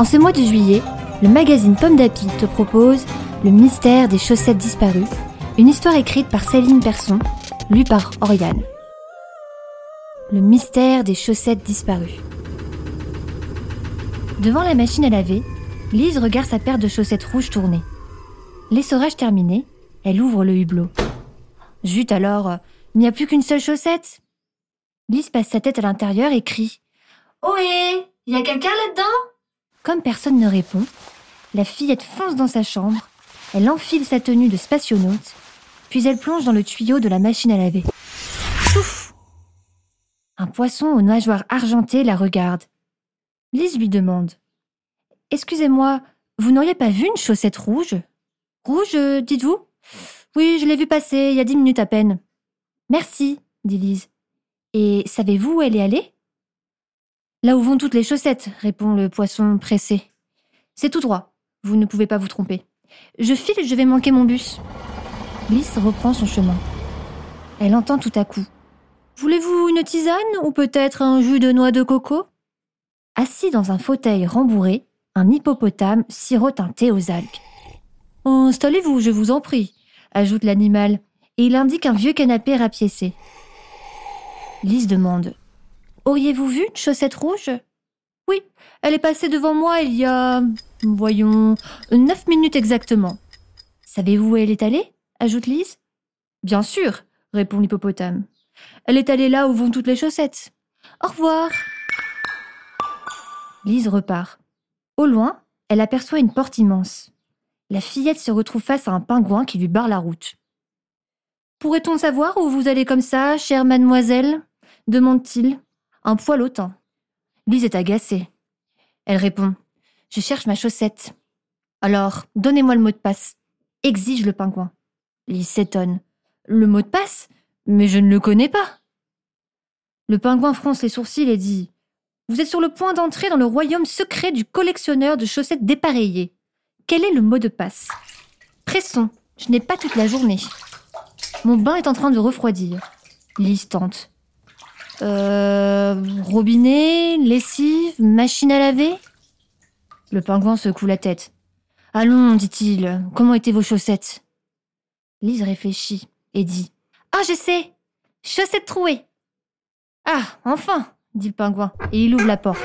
En ce mois de juillet, le magazine Pomme d'Api te propose Le mystère des chaussettes disparues, une histoire écrite par Céline Persson, lue par Oriane. Le mystère des chaussettes disparues. Devant la machine à laver, Lise regarde sa paire de chaussettes rouges tourner. L'essorage terminé, elle ouvre le hublot. Zut alors, il n'y a plus qu'une seule chaussette. Lise passe sa tête à l'intérieur et crie Ohé, y a quelqu'un là-dedans? Comme personne ne répond, la fillette fonce dans sa chambre, elle enfile sa tenue de spationaute, puis elle plonge dans le tuyau de la machine à laver. Chouf Un poisson aux nageoires argentées la regarde. Lise lui demande Excusez-moi, vous n'auriez pas vu une chaussette rouge? Rouge, dites-vous? Oui, je l'ai vue passer il y a dix minutes à peine. Merci, dit Lise. Et savez-vous où elle est allée? Là où vont toutes les chaussettes, répond le poisson pressé. C'est tout droit, vous ne pouvez pas vous tromper. Je file je vais manquer mon bus. Lys reprend son chemin. Elle entend tout à coup. Voulez-vous une tisane ou peut-être un jus de noix de coco? Assis dans un fauteuil rembourré, un hippopotame sirote un thé aux algues. Installez-vous, je vous en prie, ajoute l'animal, et il indique un vieux canapé rapiécé. Lys demande Auriez-vous vu une chaussette rouge? Oui, elle est passée devant moi il y a, voyons, neuf minutes exactement. Savez-vous où elle est allée? ajoute Lise. Bien sûr, répond l'hippopotame. Elle est allée là où vont toutes les chaussettes. Au revoir. Lise repart. Au loin, elle aperçoit une porte immense. La fillette se retrouve face à un pingouin qui lui barre la route. Pourrait-on savoir où vous allez comme ça, chère mademoiselle? demande-t-il un poil autant. Lise est agacée. Elle répond Je cherche ma chaussette. Alors, donnez-moi le mot de passe, exige le pingouin. Lise s'étonne. Le mot de passe? Mais je ne le connais pas. Le pingouin fronce les sourcils et dit Vous êtes sur le point d'entrer dans le royaume secret du collectionneur de chaussettes dépareillées. Quel est le mot de passe? Pressons, je n'ai pas toute la journée. Mon bain est en train de refroidir. Lise tente. Euh, robinet, lessive, machine à laver Le pingouin secoue la tête. Allons, dit-il, comment étaient vos chaussettes? Lise réfléchit et dit Ah, je sais Chaussettes trouées Ah, enfin dit le pingouin, et il ouvre la porte.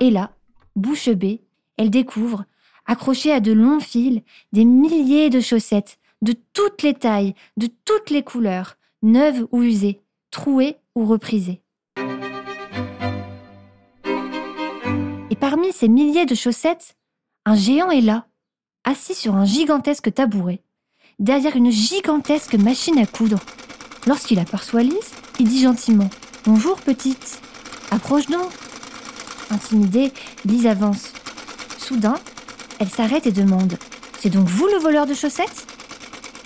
Et là, bouche bée, elle découvre, accrochées à de longs fils, des milliers de chaussettes, de toutes les tailles, de toutes les couleurs, neuves ou usées, trouées ou reprisées. Et parmi ces milliers de chaussettes, un géant est là, assis sur un gigantesque tabouret, derrière une gigantesque machine à coudre. Lorsqu'il aperçoit Lise, il dit gentiment Bonjour petite, approche donc. Intimidée, Lise avance. Soudain, elle s'arrête et demande C'est donc vous le voleur de chaussettes?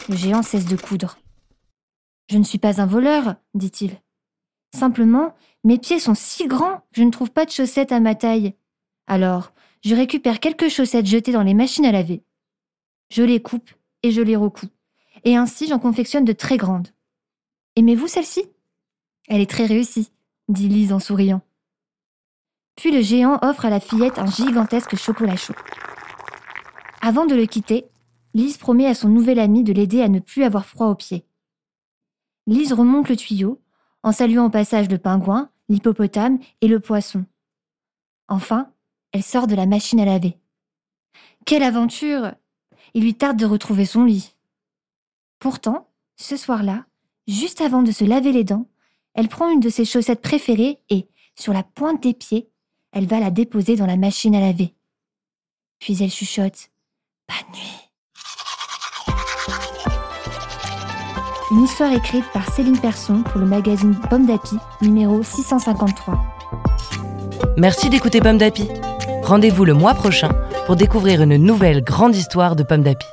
Le géant cesse de coudre. Je ne suis pas un voleur, dit-il. Simplement, mes pieds sont si grands je ne trouve pas de chaussettes à ma taille. Alors, je récupère quelques chaussettes jetées dans les machines à laver. Je les coupe et je les recoupe. Et ainsi, j'en confectionne de très grandes. Aimez-vous celle-ci? Elle est très réussie, dit Lise en souriant. Puis le géant offre à la fillette un gigantesque chocolat chaud. Avant de le quitter, Lise promet à son nouvel ami de l'aider à ne plus avoir froid aux pieds. Lise remonte le tuyau, en saluant au passage le pingouin, l'hippopotame et le poisson. Enfin, elle sort de la machine à laver. Quelle aventure Il lui tarde de retrouver son lit. Pourtant, ce soir-là, juste avant de se laver les dents, elle prend une de ses chaussettes préférées et, sur la pointe des pieds, elle va la déposer dans la machine à laver. Puis elle chuchote Bonne nuit. Une histoire écrite par Céline Persson pour le magazine Pomme d'Api, numéro 653. Merci d'écouter Pomme d'Api. Rendez-vous le mois prochain pour découvrir une nouvelle grande histoire de Pomme d'Api.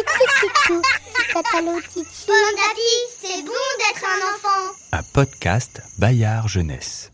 Tichupu. Pomme d'api, c'est bon d'être un enfant. Un podcast Bayard Jeunesse.